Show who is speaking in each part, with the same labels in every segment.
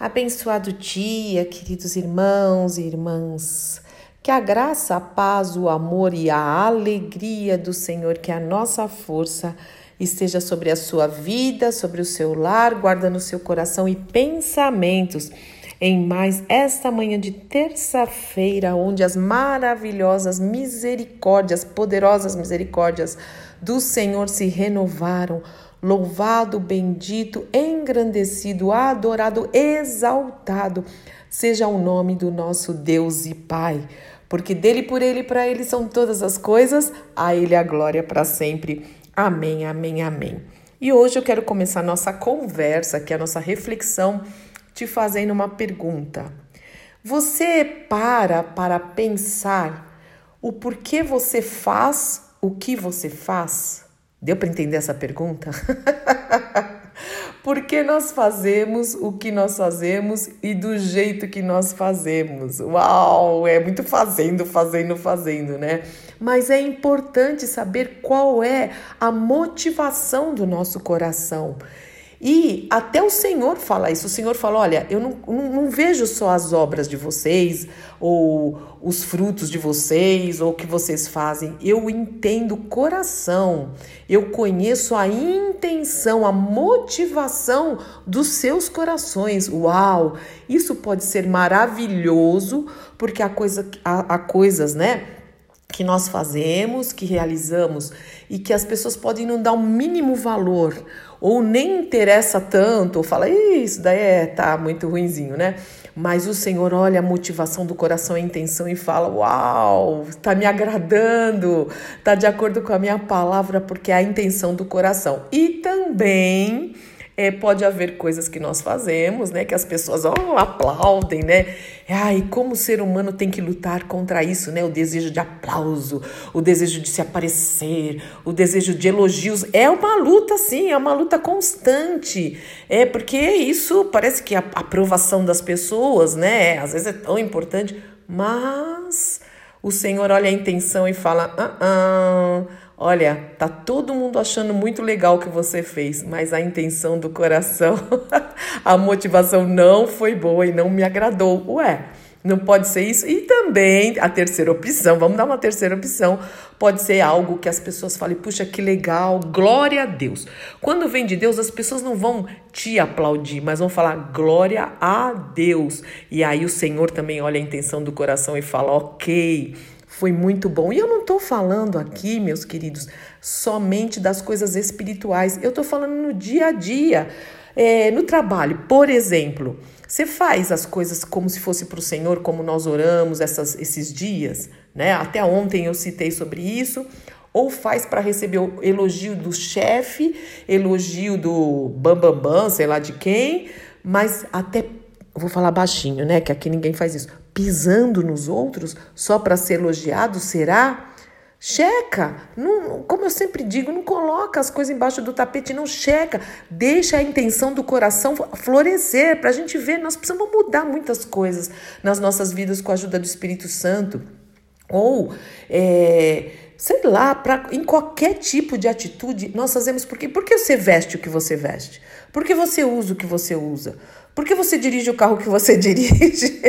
Speaker 1: Abençoado dia, queridos irmãos e irmãs. Que a graça, a paz, o amor e a alegria do Senhor, que a nossa força esteja sobre a sua vida, sobre o seu lar, guardando o seu coração e pensamentos em mais esta manhã de terça-feira, onde as maravilhosas misericórdias, poderosas misericórdias do Senhor se renovaram Louvado, bendito, engrandecido, adorado, exaltado seja o nome do nosso Deus e Pai, porque dele, por ele e para ele são todas as coisas, a ele a glória para sempre. Amém, amém, amém. E hoje eu quero começar nossa conversa, que é a nossa reflexão, te fazendo uma pergunta. Você para para pensar o porquê você faz o que você faz? Deu para entender essa pergunta? Por que nós fazemos o que nós fazemos e do jeito que nós fazemos? Uau, é muito fazendo, fazendo, fazendo, né? Mas é importante saber qual é a motivação do nosso coração. E até o Senhor fala isso. O Senhor fala: olha, eu não, não, não, vejo só as obras de vocês, ou os frutos de vocês, ou o que vocês fazem. Eu entendo o coração, eu conheço a intenção, a motivação dos seus corações. Uau! Isso pode ser maravilhoso, porque há, coisa, há, há coisas, né? que nós fazemos, que realizamos e que as pessoas podem não dar o mínimo valor ou nem interessa tanto, ou fala, isso daí é, tá muito ruinzinho, né? Mas o Senhor olha a motivação do coração a intenção e fala: Uau, tá me agradando, tá de acordo com a minha palavra, porque é a intenção do coração. E também é, pode haver coisas que nós fazemos, né? Que as pessoas oh, aplaudem, né? Ai, como o ser humano tem que lutar contra isso, né? O desejo de aplauso, o desejo de se aparecer, o desejo de elogios. É uma luta, sim, é uma luta constante. É porque isso parece que a aprovação das pessoas, né? Às vezes é tão importante, mas o Senhor olha a intenção e fala: ah, ah Olha, tá todo mundo achando muito legal o que você fez, mas a intenção do coração, a motivação não foi boa e não me agradou. Ué, não pode ser isso? E também a terceira opção, vamos dar uma terceira opção, pode ser algo que as pessoas falem, puxa, que legal, glória a Deus. Quando vem de Deus, as pessoas não vão te aplaudir, mas vão falar glória a Deus. E aí o Senhor também olha a intenção do coração e fala, ok foi muito bom. E eu não estou falando aqui, meus queridos, somente das coisas espirituais. Eu estou falando no dia a dia, é, no trabalho. Por exemplo, você faz as coisas como se fosse para o Senhor, como nós oramos essas, esses dias, né? Até ontem eu citei sobre isso. Ou faz para receber o elogio do chefe, elogio do bambambam, bam, bam, sei lá de quem, mas até vou falar baixinho, né? Que aqui ninguém faz isso pisando nos outros só para ser elogiado? Será? Checa, não, como eu sempre digo, não coloca as coisas embaixo do tapete, não checa, deixa a intenção do coração florescer para a gente ver. Nós precisamos mudar muitas coisas nas nossas vidas com a ajuda do Espírito Santo. Ou, é, sei lá, pra, em qualquer tipo de atitude, nós fazemos porque, porque você veste o que você veste, porque você usa o que você usa, por que você dirige o carro que você dirige?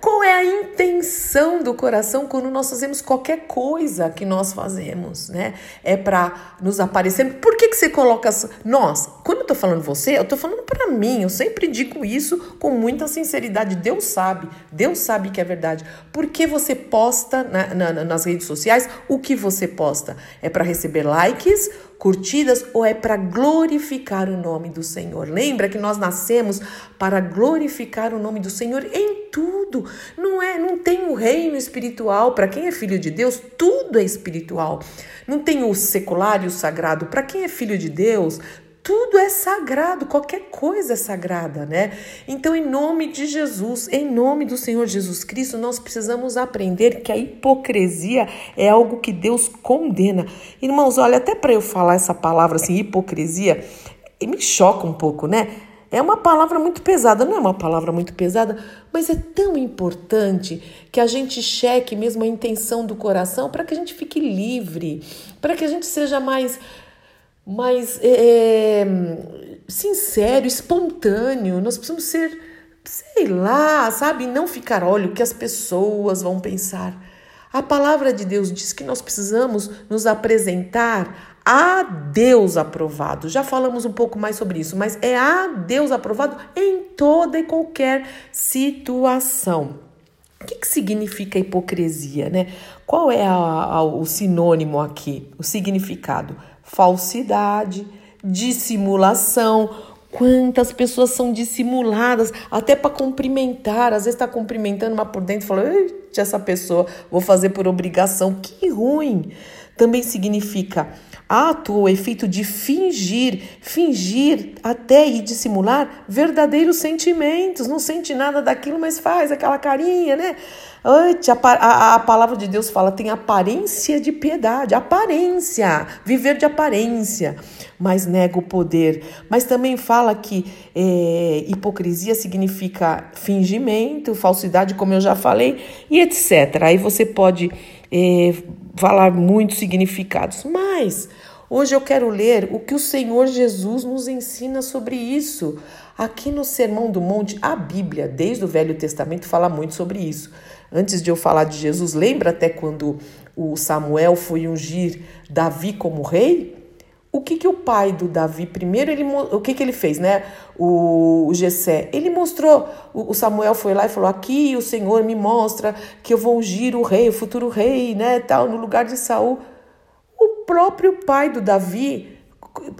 Speaker 1: Qual é a intenção do coração quando nós fazemos qualquer coisa que nós fazemos, né? É para nos aparecer. Por que, que você coloca nós? Quando eu tô falando você, eu tô falando para mim. Eu sempre digo isso com muita sinceridade. Deus sabe, Deus sabe que é verdade. Por que você posta na, na, nas redes sociais o que você posta? É para receber likes? Curtidas ou é para glorificar o nome do Senhor? Lembra que nós nascemos para glorificar o nome do Senhor em tudo. Não é, não tem o reino espiritual para quem é filho de Deus, tudo é espiritual. Não tem o secular e o sagrado para quem é filho de Deus, tudo é sagrado, qualquer coisa é sagrada, né? Então, em nome de Jesus, em nome do Senhor Jesus Cristo, nós precisamos aprender que a hipocrisia é algo que Deus condena. Irmãos, olha, até para eu falar essa palavra assim, hipocrisia, me choca um pouco, né? É uma palavra muito pesada, não é uma palavra muito pesada, mas é tão importante que a gente cheque mesmo a intenção do coração para que a gente fique livre, para que a gente seja mais mais é, sincero, espontâneo. Nós precisamos ser, sei lá, sabe? Não ficar, olha, o que as pessoas vão pensar. A palavra de Deus diz que nós precisamos nos apresentar a Deus aprovado. Já falamos um pouco mais sobre isso, mas é a Deus aprovado em toda e qualquer situação. O que, que significa hipocrisia, né? Qual é a, a, o sinônimo aqui, o significado? Falsidade, dissimulação. Quantas pessoas são dissimuladas, até para cumprimentar. Às vezes está cumprimentando, mas por dentro fala: essa pessoa, vou fazer por obrigação. Que ruim! Também significa ato ou efeito de fingir, fingir até e dissimular verdadeiros sentimentos. Não sente nada daquilo, mas faz aquela carinha, né? A, a, a palavra de Deus fala, tem aparência de piedade, aparência, viver de aparência, mas nega o poder. Mas também fala que é, hipocrisia significa fingimento, falsidade, como eu já falei, e etc. Aí você pode é, falar muitos significados, mas hoje eu quero ler o que o Senhor Jesus nos ensina sobre isso. Aqui no Sermão do Monte, a Bíblia, desde o Velho Testamento, fala muito sobre isso. Antes de eu falar de Jesus, lembra até quando o Samuel foi ungir Davi como rei? O que, que o pai do Davi, primeiro, ele, o que, que ele fez, né? O, o ele mostrou, o, o, Samuel foi lá e falou: Aqui o Senhor me mostra que eu vou ungir o rei, o futuro rei, né? Tal, no lugar de Saul. O próprio pai do Davi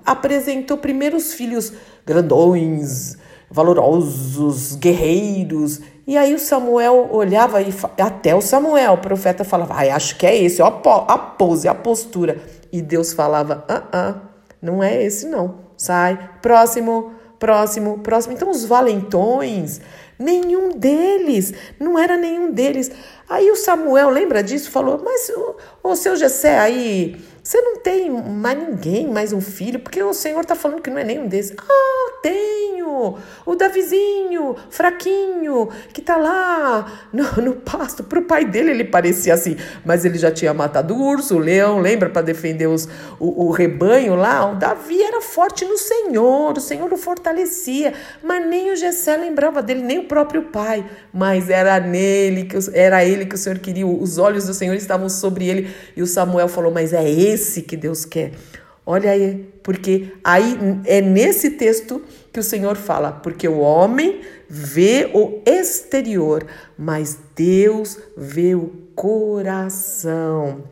Speaker 1: apresentou primeiro os filhos grandões, valorosos, guerreiros. E aí o Samuel olhava e até o Samuel, o profeta, falava: Ai, acho que é esse, ó, a pose, a postura. E Deus falava: ah, ah, não é esse não. Sai, próximo, próximo, próximo. Então os valentões, nenhum deles, não era nenhum deles. Aí o Samuel, lembra disso? Falou: Mas o, o seu Jessé aí, você não tem mais ninguém, mais um filho, porque o Senhor está falando que não é nenhum desses. Ah, tenho! O Davizinho, fraquinho, que está lá no, no pasto. Para o pai dele ele parecia assim, mas ele já tinha matado o urso, o leão, lembra, para defender os, o, o rebanho lá? O Davi era forte no Senhor, o Senhor o fortalecia, mas nem o Jessé lembrava dele, nem o próprio pai, mas era nele, que era ele que o Senhor queria, os olhos do Senhor estavam sobre ele, e o Samuel falou, mas é ele esse que Deus quer. Olha aí, porque aí é nesse texto que o Senhor fala, porque o homem vê o exterior, mas Deus vê o coração.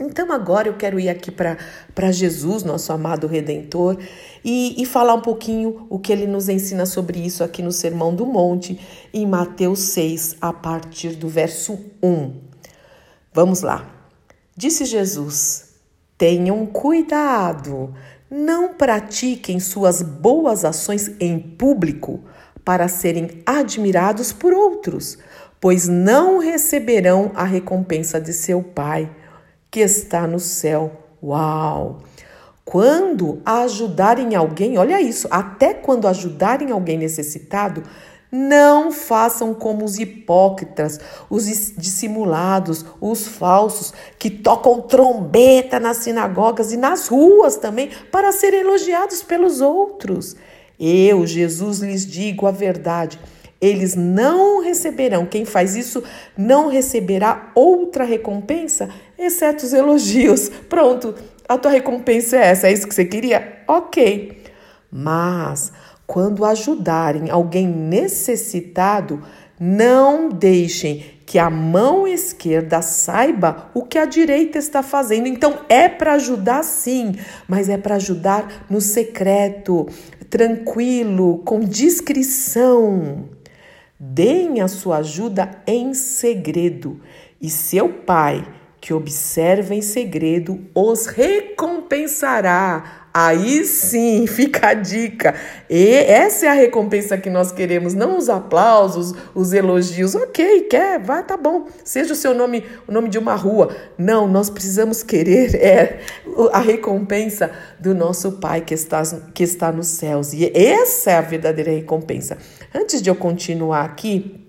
Speaker 1: Então agora eu quero ir aqui para Jesus, nosso amado Redentor, e, e falar um pouquinho o que ele nos ensina sobre isso aqui no Sermão do Monte, em Mateus 6, a partir do verso 1. Vamos lá. Disse Jesus: Tenham cuidado, não pratiquem suas boas ações em público para serem admirados por outros, pois não receberão a recompensa de seu Pai que está no céu. Uau! Quando ajudarem alguém, olha isso, até quando ajudarem alguém necessitado, não façam como os hipócritas, os dissimulados, os falsos, que tocam trombeta nas sinagogas e nas ruas também para serem elogiados pelos outros. Eu, Jesus, lhes digo a verdade. Eles não receberão, quem faz isso não receberá outra recompensa, exceto os elogios. Pronto, a tua recompensa é essa, é isso que você queria? Ok. Mas quando ajudarem alguém necessitado, não deixem que a mão esquerda saiba o que a direita está fazendo. Então é para ajudar sim, mas é para ajudar no secreto, tranquilo, com discrição. Deem a sua ajuda em segredo, e seu pai, que observa em segredo, os recompensará Aí sim, fica a dica. E essa é a recompensa que nós queremos, não os aplausos, os elogios. Ok, quer, vai, tá bom. Seja o seu nome, o nome de uma rua. Não, nós precisamos querer é, a recompensa do nosso Pai que está, que está nos céus. E essa é a verdadeira recompensa. Antes de eu continuar aqui,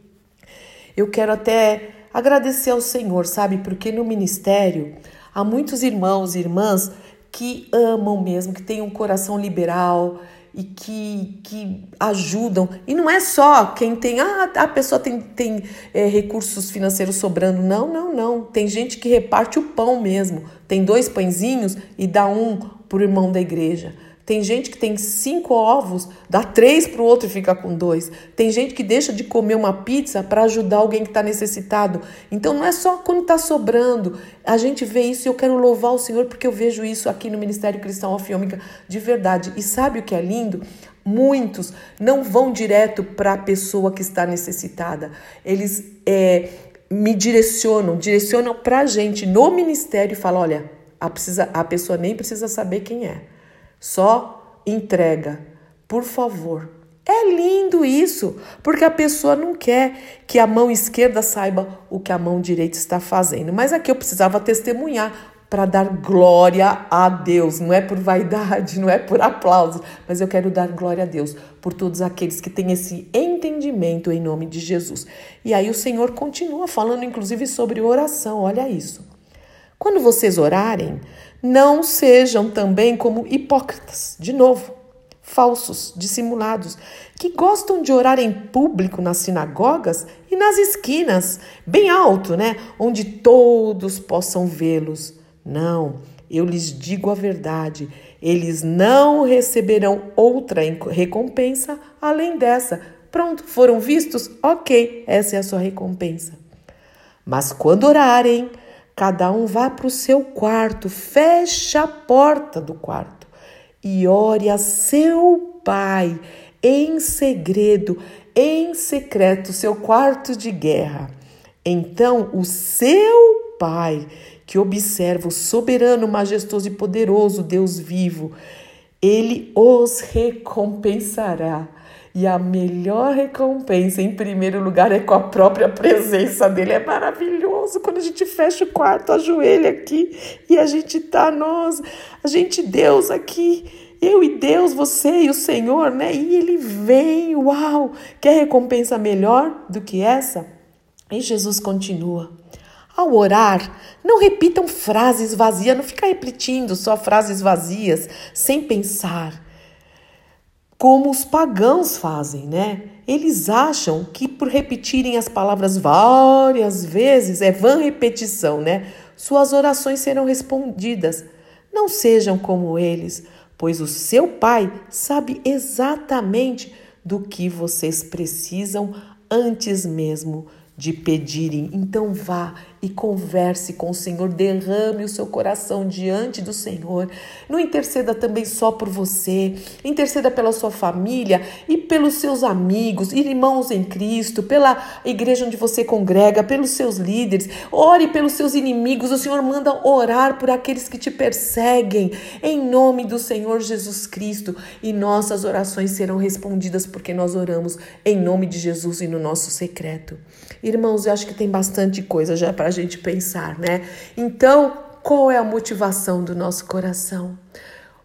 Speaker 1: eu quero até agradecer ao Senhor, sabe? Porque no ministério há muitos irmãos e irmãs que amam mesmo, que têm um coração liberal e que, que ajudam. E não é só quem tem, ah, a pessoa tem, tem é, recursos financeiros sobrando. Não, não, não. Tem gente que reparte o pão mesmo. Tem dois pãezinhos e dá um para o irmão da igreja. Tem gente que tem cinco ovos, dá três para o outro e fica com dois. Tem gente que deixa de comer uma pizza para ajudar alguém que está necessitado. Então não é só quando está sobrando. A gente vê isso e eu quero louvar o Senhor porque eu vejo isso aqui no Ministério Cristão Alfiômica de verdade. E sabe o que é lindo? Muitos não vão direto para a pessoa que está necessitada. Eles é, me direcionam, direcionam para a gente no ministério e falam: olha, a, precisa, a pessoa nem precisa saber quem é. Só entrega, por favor. É lindo isso, porque a pessoa não quer que a mão esquerda saiba o que a mão direita está fazendo. Mas aqui eu precisava testemunhar para dar glória a Deus. Não é por vaidade, não é por aplauso, mas eu quero dar glória a Deus por todos aqueles que têm esse entendimento em nome de Jesus. E aí o Senhor continua falando, inclusive, sobre oração. Olha isso. Quando vocês orarem, não sejam também como hipócritas, de novo, falsos, dissimulados, que gostam de orar em público nas sinagogas e nas esquinas, bem alto, né? Onde todos possam vê-los. Não, eu lhes digo a verdade, eles não receberão outra recompensa além dessa. Pronto, foram vistos? Ok, essa é a sua recompensa. Mas quando orarem, Cada um vá para o seu quarto, feche a porta do quarto e ore a seu pai em segredo, em secreto, seu quarto de guerra. Então o seu pai, que observa o soberano, majestoso e poderoso Deus vivo, ele os recompensará e a melhor recompensa, em primeiro lugar, é com a própria presença dele. É maravilhoso quando a gente fecha o quarto, ajoelha aqui e a gente tá, nós, a gente, Deus aqui, eu e Deus, você e o Senhor, né? E ele vem, uau! Quer recompensa melhor do que essa? E Jesus continua. Ao orar, não repitam frases vazias, não fica repetindo só frases vazias, sem pensar como os pagãos fazem, né? Eles acham que por repetirem as palavras várias vezes, é vã repetição, né? Suas orações serão respondidas. Não sejam como eles, pois o seu Pai sabe exatamente do que vocês precisam antes mesmo de pedirem. Então vá e converse com o Senhor, derrame o seu coração diante do Senhor. Não interceda também só por você, interceda pela sua família e pelos seus amigos, irmãos em Cristo, pela igreja onde você congrega, pelos seus líderes. Ore pelos seus inimigos. O Senhor manda orar por aqueles que te perseguem, em nome do Senhor Jesus Cristo. E nossas orações serão respondidas porque nós oramos em nome de Jesus e no nosso secreto. Irmãos, eu acho que tem bastante coisa já para gente pensar, né? Então, qual é a motivação do nosso coração?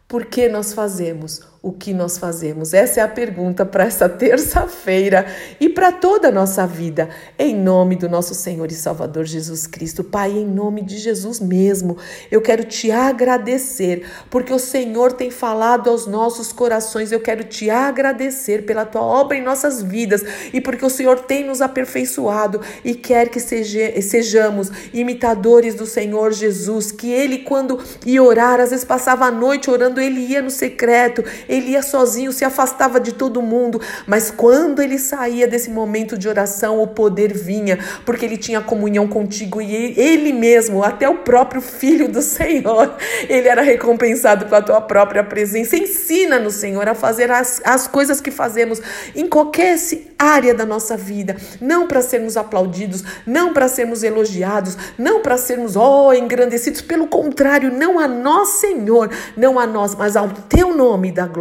Speaker 1: Por que nós fazemos o que nós fazemos? Essa é a pergunta para essa terça-feira e para toda a nossa vida. Em nome do nosso Senhor e Salvador Jesus Cristo. Pai, em nome de Jesus mesmo, eu quero te agradecer, porque o Senhor tem falado aos nossos corações. Eu quero te agradecer pela tua obra em nossas vidas e porque o Senhor tem nos aperfeiçoado e quer que seja, sejamos imitadores do Senhor Jesus. Que ele, quando ia orar, às vezes passava a noite orando ele ia no secreto, ele ia sozinho, se afastava de todo mundo, mas quando ele saía desse momento de oração, o poder vinha, porque ele tinha comunhão contigo e ele mesmo, até o próprio filho do Senhor, ele era recompensado com a tua própria presença. Ensina-nos, Senhor, a fazer as, as coisas que fazemos em qualquer área da nossa vida, não para sermos aplaudidos, não para sermos elogiados, não para sermos, oh, engrandecidos, pelo contrário, não a nós, Senhor, não a nós, mas ao teu nome da glória,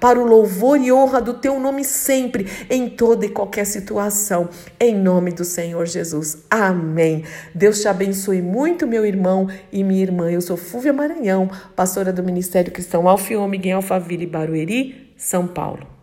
Speaker 1: para o louvor e honra do teu nome sempre, em toda e qualquer situação, em nome do Senhor Jesus. Amém. Deus te abençoe muito, meu irmão e minha irmã. Eu sou Fúvia Maranhão, pastora do Ministério Cristão Alfiômega em Alphaville, Barueri, São Paulo.